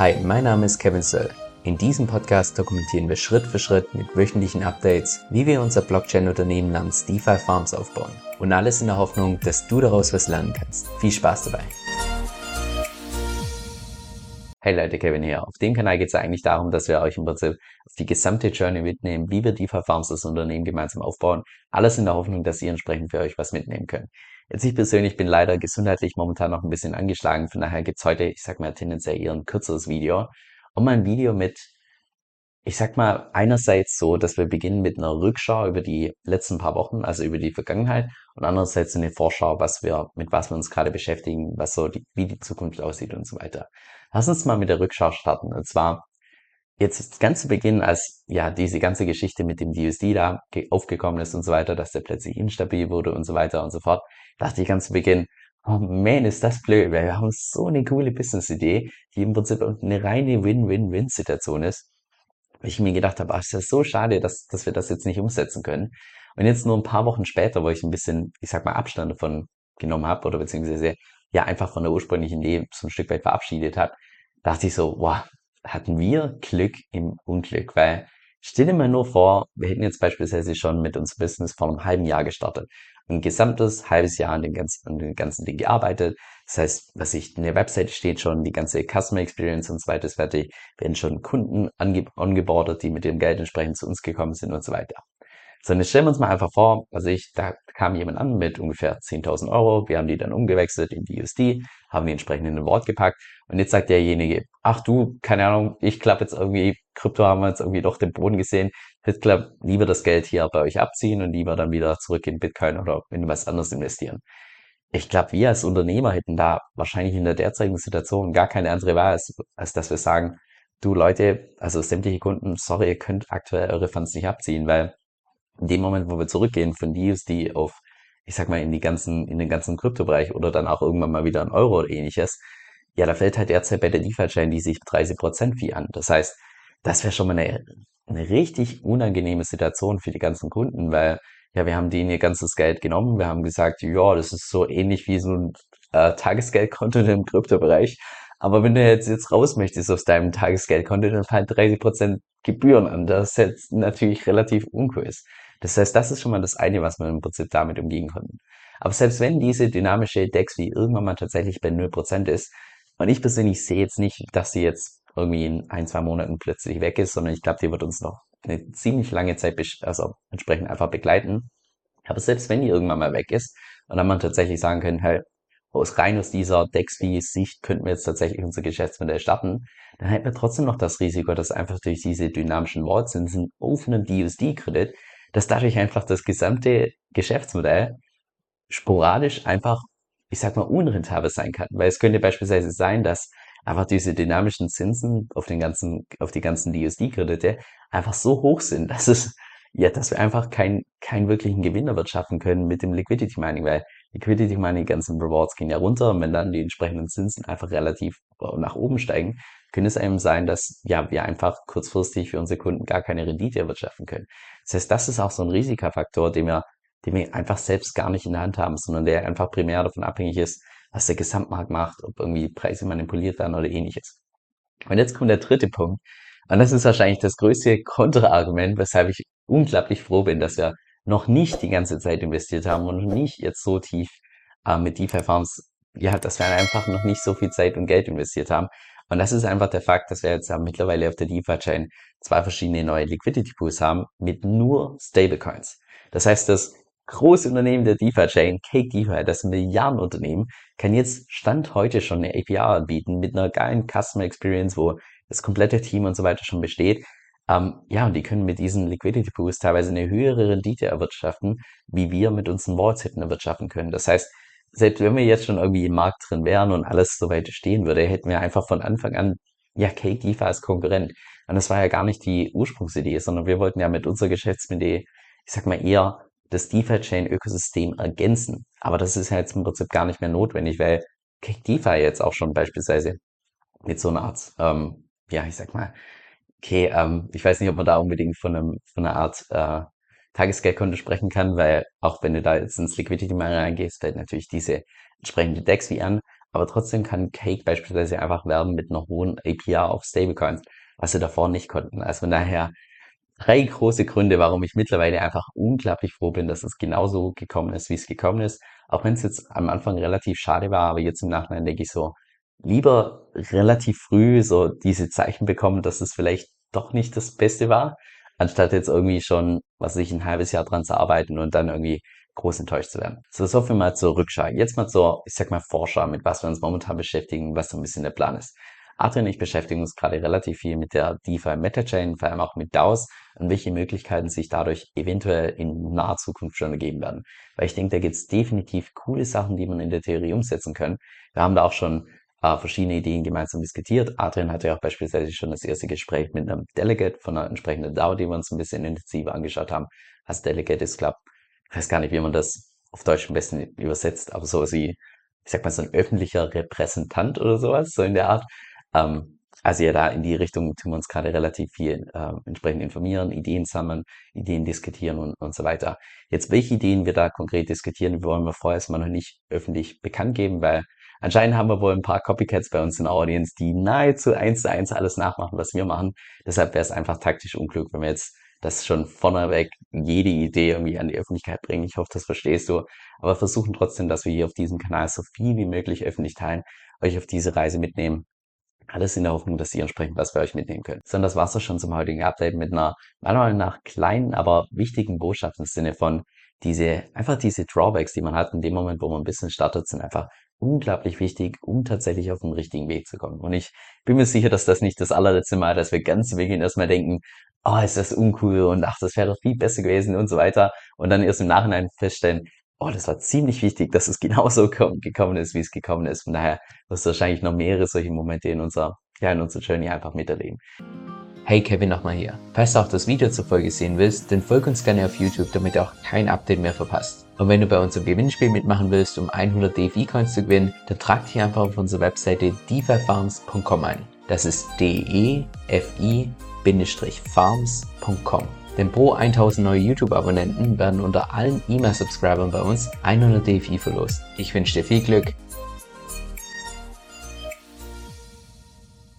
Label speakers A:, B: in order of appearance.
A: Hi, mein Name ist Kevin Söll. In diesem Podcast dokumentieren wir Schritt für Schritt mit wöchentlichen Updates, wie wir unser Blockchain-Unternehmen namens DeFi Farms aufbauen. Und alles in der Hoffnung, dass du daraus was lernen kannst. Viel Spaß dabei! Hey Leute, Kevin hier. Auf dem Kanal geht es eigentlich darum, dass wir euch im Prinzip auf die gesamte Journey mitnehmen, wie wir DeFi Farms das Unternehmen gemeinsam aufbauen. Alles in der Hoffnung, dass ihr entsprechend für euch was mitnehmen könnt. Jetzt ich persönlich bin leider gesundheitlich momentan noch ein bisschen angeschlagen, von daher gibt's heute, ich sag mal, tendenziell eher ein kürzeres Video. Und mal ein Video mit, ich sag mal, einerseits so, dass wir beginnen mit einer Rückschau über die letzten paar Wochen, also über die Vergangenheit, und andererseits eine Vorschau, was wir, mit was wir uns gerade beschäftigen, was so die, wie die Zukunft aussieht und so weiter. Lass uns mal mit der Rückschau starten. Und zwar, jetzt ganz zu Beginn, als ja diese ganze Geschichte mit dem DUSD da aufgekommen ist und so weiter, dass der plötzlich instabil wurde und so weiter und so fort, dachte ich ganz zu Beginn, oh man, ist das blöd, weil wir haben so eine coole Business-Idee, die im Prinzip eine reine Win-Win-Win-Situation ist. Ich mir gedacht habe, ach, ist das so schade, dass, dass wir das jetzt nicht umsetzen können. Und jetzt nur ein paar Wochen später, wo ich ein bisschen, ich sag mal, Abstand davon genommen habe oder beziehungsweise ja einfach von der ursprünglichen Idee so ein Stück weit verabschiedet hat, dachte ich so, wow, hatten wir Glück im Unglück, weil stell dir mal nur vor, wir hätten jetzt beispielsweise schon mit unserem Business vor einem halben Jahr gestartet. Ein gesamtes halbes Jahr an den ganzen, an den ganzen Ding gearbeitet. Das heißt, was ich, in der Website steht schon, die ganze Customer Experience und so weiter ist fertig, werden schon Kunden ongeboardet, die mit dem Geld entsprechend zu uns gekommen sind und so weiter. So, jetzt stellen wir uns mal einfach vor, also ich, da kam jemand an mit ungefähr 10.000 Euro, wir haben die dann umgewechselt in die USD, haben die entsprechend in ein Wort gepackt. Und jetzt sagt derjenige, ach du, keine Ahnung, ich klappe jetzt irgendwie, Krypto haben wir jetzt irgendwie doch den Boden gesehen, ich glaube, lieber das Geld hier bei euch abziehen und lieber dann wieder zurück in Bitcoin oder in was anderes investieren. Ich glaube, wir als Unternehmer hätten da wahrscheinlich in der derzeitigen Situation gar keine andere Wahl, als, als dass wir sagen, du Leute, also sämtliche Kunden, sorry, ihr könnt aktuell eure Funds nicht abziehen, weil in dem Moment, wo wir zurückgehen von USD auf, ich sag mal, in die ganzen, in den ganzen Kryptobereich oder dann auch irgendwann mal wieder ein Euro oder ähnliches, ja, da fällt halt derzeit bei der DeFi-Chain die sich 30% Fee an. Das heißt, das wäre schon mal eine, eine richtig unangenehme Situation für die ganzen Kunden, weil ja, wir haben denen ihr ganzes Geld genommen, wir haben gesagt, ja, das ist so ähnlich wie so ein äh, Tagesgeldkonto im Kryptobereich. Aber wenn du jetzt, jetzt raus möchtest aus deinem Tagesgeldkonto, dann fallen 30% Gebühren an. Das ist jetzt natürlich relativ uncool. Das heißt, das ist schon mal das eine, was wir im Prinzip damit umgehen konnten. Aber selbst wenn diese dynamische Dex wie irgendwann mal tatsächlich bei 0% ist, und ich persönlich sehe jetzt nicht, dass sie jetzt irgendwie in ein, zwei Monaten plötzlich weg ist, sondern ich glaube, die wird uns noch eine ziemlich lange Zeit also entsprechend einfach begleiten. Aber selbst wenn die irgendwann mal weg ist, und dann man tatsächlich sagen können, hey, aus rein aus dieser Dex-Sicht könnten wir jetzt tatsächlich unser Geschäftsmodell starten, dann hätten wir trotzdem noch das Risiko, dass einfach durch diese dynamischen Wortzinsen auf einem DUSD-Kredit dass dadurch einfach das gesamte Geschäftsmodell sporadisch einfach, ich sag mal, unrentabel sein kann. Weil es könnte beispielsweise sein, dass einfach diese dynamischen Zinsen auf den ganzen, auf die ganzen DSD-Kredite einfach so hoch sind, dass es, ja, dass wir einfach keinen, keinen wirklichen Gewinn erwirtschaften können mit dem Liquidity Mining, weil Liquidity Mining, die ganzen Rewards gehen ja runter und wenn dann die entsprechenden Zinsen einfach relativ nach oben steigen, könnte es einem sein, dass ja wir einfach kurzfristig für unsere Kunden gar keine Rendite erwirtschaften können. Das heißt, das ist auch so ein Risikofaktor, den wir, den wir einfach selbst gar nicht in der Hand haben, sondern der einfach primär davon abhängig ist, was der Gesamtmarkt macht, ob irgendwie Preise manipuliert werden oder ähnliches. Und jetzt kommt der dritte Punkt. Und das ist wahrscheinlich das größte Kontraargument, weshalb ich unglaublich froh bin, dass wir noch nicht die ganze Zeit investiert haben und nicht jetzt so tief äh, mit DeFi Farms, ja, dass wir einfach noch nicht so viel Zeit und Geld investiert haben. Und das ist einfach der Fakt, dass wir jetzt mittlerweile auf der DeFi-Chain zwei verschiedene neue Liquidity Pools haben mit nur Stablecoins. Das heißt, das große Unternehmen der DeFi-Chain, Cake DeFi, das Milliardenunternehmen, kann jetzt Stand heute schon eine API anbieten mit einer geilen Customer Experience, wo das komplette Team und so weiter schon besteht. Ähm, ja, und die können mit diesen Liquidity Pools teilweise eine höhere Rendite erwirtschaften, wie wir mit unseren Wallets hätten erwirtschaften können. Das heißt, selbst wenn wir jetzt schon irgendwie im Markt drin wären und alles so weit stehen würde, hätten wir einfach von Anfang an, ja, Cake DeFi als Konkurrent. Und das war ja gar nicht die Ursprungsidee, sondern wir wollten ja mit unserer Geschäftsidee, ich sag mal eher, das DeFi-Chain-Ökosystem ergänzen. Aber das ist ja jetzt im Prinzip gar nicht mehr notwendig, weil Cake DeFi jetzt auch schon beispielsweise mit so einer Art, ähm, ja, ich sag mal, okay, ähm, ich weiß nicht, ob man da unbedingt von, einem, von einer Art äh, Tagesgeldkonto sprechen kann, weil auch wenn du da jetzt ins Liquidity Miner reingehst, fällt natürlich diese entsprechende DEX wie an. aber trotzdem kann Cake beispielsweise einfach werben mit einer hohen APR auf Stablecoins, was sie davor nicht konnten. Also von daher drei große Gründe, warum ich mittlerweile einfach unglaublich froh bin, dass es genauso gekommen ist, wie es gekommen ist. Auch wenn es jetzt am Anfang relativ schade war, aber jetzt im Nachhinein denke ich so, lieber relativ früh so diese Zeichen bekommen, dass es vielleicht doch nicht das Beste war, anstatt jetzt irgendwie schon, was weiß ein halbes Jahr dran zu arbeiten und dann irgendwie groß enttäuscht zu werden. So, so viel mal zur Rückschau. Jetzt mal zur, ich sag mal, Vorschau, mit was wir uns momentan beschäftigen, was so ein bisschen der Plan ist. Adrian und ich beschäftigen uns gerade relativ viel mit der DeFi Metachain, vor allem auch mit DAOs und welche Möglichkeiten sich dadurch eventuell in naher Zukunft schon ergeben werden. Weil ich denke, da gibt es definitiv coole Sachen, die man in der Theorie umsetzen können. Wir haben da auch schon äh, verschiedene Ideen gemeinsam diskutiert. Adrian hatte ja auch beispielsweise schon das erste Gespräch mit einem Delegate von einer entsprechenden DAO, die wir uns ein bisschen intensiver angeschaut haben. Als Delegate ist, glaube ich weiß gar nicht, wie man das auf Deutsch am besten übersetzt, aber so wie, ich sag mal, so ein öffentlicher Repräsentant oder sowas, so in der Art. Ähm, also ja, da in die Richtung tun wir uns gerade relativ viel äh, entsprechend informieren, Ideen sammeln, Ideen diskutieren und, und so weiter. Jetzt, welche Ideen wir da konkret diskutieren, wollen wir vorerst mal noch nicht öffentlich bekannt geben, weil anscheinend haben wir wohl ein paar Copycats bei uns in der Audience, die nahezu eins zu eins alles nachmachen, was wir machen. Deshalb wäre es einfach taktisch unklug, wenn wir jetzt das schon vorneweg jede Idee irgendwie an die Öffentlichkeit bringen. Ich hoffe, das verstehst du. Aber versuchen trotzdem, dass wir hier auf diesem Kanal so viel wie möglich öffentlich teilen, euch auf diese Reise mitnehmen alles in der Hoffnung, dass ihr entsprechend was für euch mitnehmen könnt. So, und das war's auch schon zum heutigen Update mit einer, meiner Meinung nach, kleinen, aber wichtigen Botschaft im Sinne von diese, einfach diese Drawbacks, die man hat in dem Moment, wo man ein bisschen startet, sind einfach unglaublich wichtig, um tatsächlich auf den richtigen Weg zu kommen. Und ich bin mir sicher, dass das nicht das allerletzte Mal, dass wir ganz zu Beginn erstmal denken, oh, ist das uncool und ach, das wäre doch viel besser gewesen und so weiter. Und dann erst im Nachhinein feststellen, oh, das war ziemlich wichtig, dass es genauso gekommen ist, wie es gekommen ist. Von daher wirst du wahrscheinlich noch mehrere solche Momente in unserer, ja, in unserer Journey einfach miterleben.
B: Hey Kevin nochmal hier. Falls du auch das Video zur Folge sehen willst, dann folg uns gerne auf YouTube, damit du auch kein Update mehr verpasst. Und wenn du bei uns im Gewinnspiel mitmachen willst, um 100 DFI Coins zu gewinnen, dann trag dich einfach auf unsere Webseite defifarms.com ein. Das ist D-E-F-I-Farms.com. Denn pro 1000 neue YouTube-Abonnenten werden unter allen E-Mail-Subscribern bei uns 100 DFI verlost. Ich wünsche dir viel Glück